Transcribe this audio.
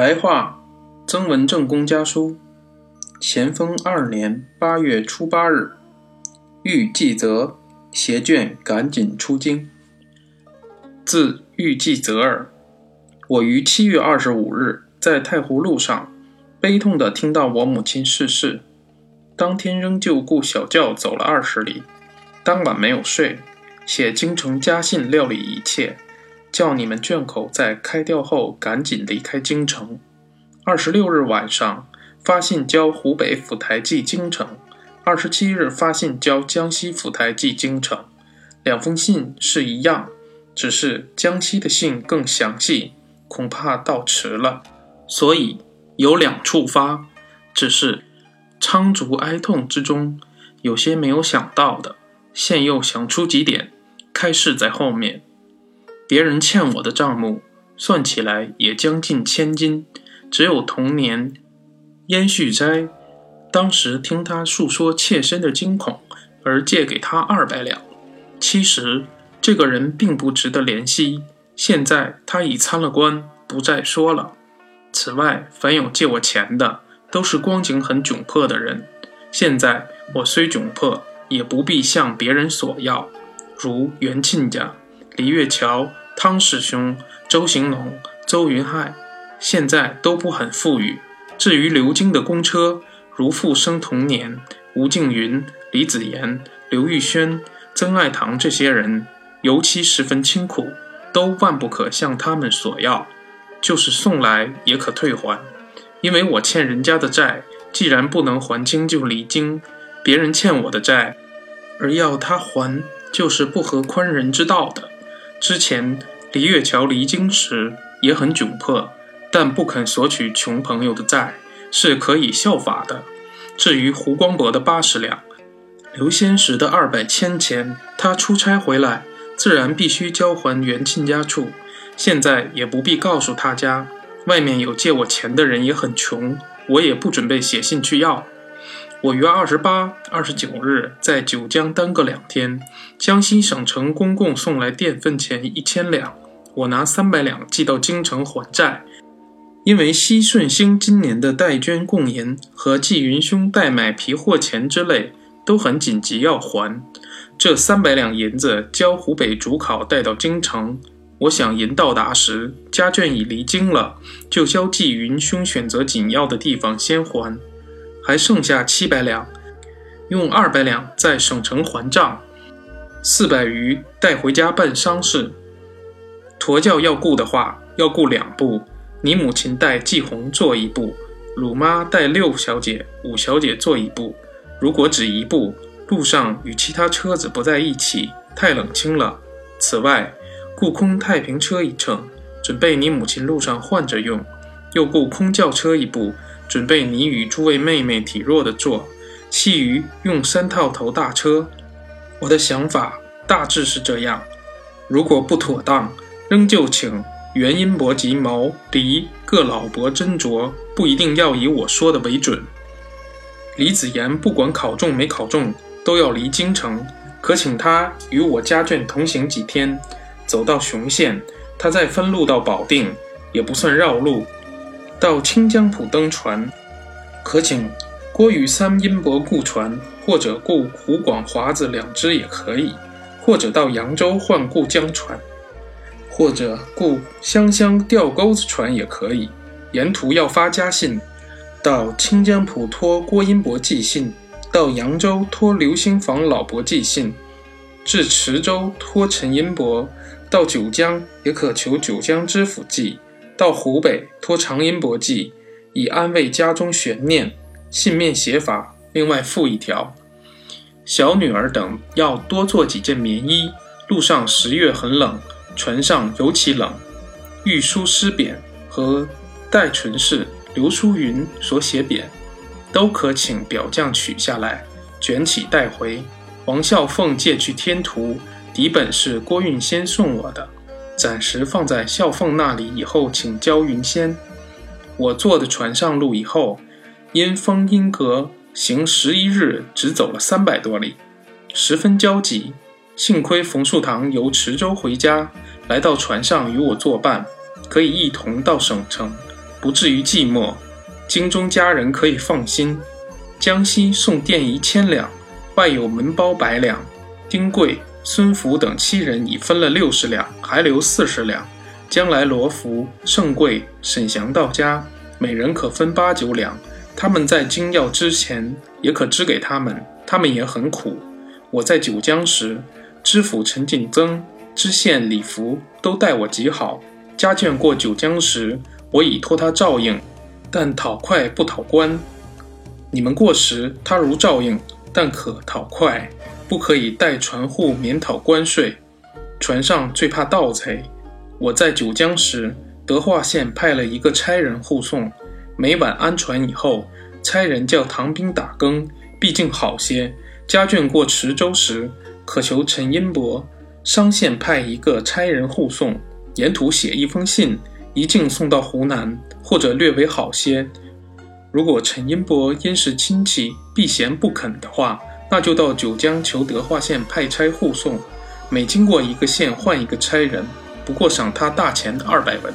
白话曾文正公家书，咸丰二年八月初八日，欲季泽携眷赶紧出京。自欲季泽尔，我于七月二十五日在太湖路上，悲痛地听到我母亲逝世。当天仍旧雇小轿走了二十里，当晚没有睡，写京城家信料理一切。叫你们眷口在开掉后赶紧离开京城。二十六日晚上发信交湖北府台寄京城，二十七日发信交江西府台寄京城。两封信是一样，只是江西的信更详细，恐怕到迟了，所以有两处发。只是苍竹哀痛之中，有些没有想到的，现又想出几点，开示在后面。别人欠我的账目，算起来也将近千金。只有同年，燕旭斋当时听他诉说妾身的惊恐，而借给他二百两。其实这个人并不值得怜惜。现在他已参了官，不再说了。此外，凡有借我钱的，都是光景很窘迫的人。现在我虽窘迫，也不必向别人索要，如袁亲家、李月桥。汤师兄、周行龙、周云海，现在都不很富裕。至于刘京的公车，如复生同年，吴静云、李子言、刘玉轩、曾爱堂这些人，尤其十分清苦，都万不可向他们索要。就是送来，也可退还，因为我欠人家的债，既然不能还清，就离京。别人欠我的债，而要他还，就是不合宽仁之道的。之前李月桥离京时也很窘迫，但不肯索取穷朋友的债，是可以效法的。至于胡光博的八十两，刘先石的二百千钱，他出差回来，自然必须交还袁亲家处。现在也不必告诉他家，外面有借我钱的人也很穷，我也不准备写信去要。我于二十八、二十九日在九江耽搁两天，江西省城公共送来电分钱一千两，我拿三百两寄到京城还债。因为西顺兴今年的代捐贡银和季云兄代买皮货钱之类都很紧急要还，这三百两银子交湖北主考带到京城。我想银到达时，家眷已离京了，就交季云兄选择紧要的地方先还。还剩下七百两，用二百两在省城还账，四百余带回家办丧事。驼轿要雇的话，要雇两部，你母亲带季红坐一部，鲁妈带六小姐、五小姐坐一部。如果只一部，路上与其他车子不在一起，太冷清了。此外，雇空太平车一乘，准备你母亲路上换着用，又雇空轿车一部。准备你与诸位妹妹体弱的坐，其余用三套头大车。我的想法大致是这样：如果不妥当，仍旧请元音伯及毛黎各老伯斟酌，不一定要以我说的为准。李子言不管考中没考中，都要离京城，可请他与我家眷同行几天，走到雄县，他再分路到保定，也不算绕路。到清江浦登船，可请郭与三阴伯雇船，或者雇湖广华子两只也可以；或者到扬州换雇江船，或者雇湘乡吊钩子船也可以。沿途要发家信，到清江浦托郭英伯寄信，到扬州托刘兴房老伯寄信，至池州托陈英伯，到九江也可求九江知府寄。到湖北托长音伯寄，以安慰家中悬念。信面写法，另外附一条：小女儿等要多做几件棉衣。路上十月很冷，船上尤其冷。御书诗匾和戴纯氏、刘淑云所写匾，都可请表匠取下来，卷起带回。王孝凤借去天图，底本是郭运先送我的。暂时放在孝凤那里，以后请交云仙。我坐的船上路以后，因风因隔，行十一日，只走了三百多里，十分焦急。幸亏冯树堂由池州回家，来到船上与我作伴，可以一同到省城。不至于寂寞。京中家人可以放心。江西送电一千两，外有门包百两。丁贵、孙福等七人已分了六十两，还留四十两。将来罗福、盛贵、沈祥到家，每人可分八九两。他们在京要之前，也可支给他们。他们也很苦。我在九江时，知府陈景增、知县李福都待我极好。家眷过九江时，我已托他照应。但讨快不讨官，你们过时，他如照应，但可讨快，不可以带船户免讨关税。船上最怕盗贼。我在九江时，德化县派了一个差人护送，每晚安船以后，差人叫唐兵打更，毕竟好些。家眷过池州时，可求陈英伯、商县派一个差人护送，沿途写一封信，一径送到湖南。或者略为好些。如果陈英伯因是亲戚避嫌不肯的话，那就到九江求德化县派差护送，每经过一个县换一个差人，不过赏他大钱二百文。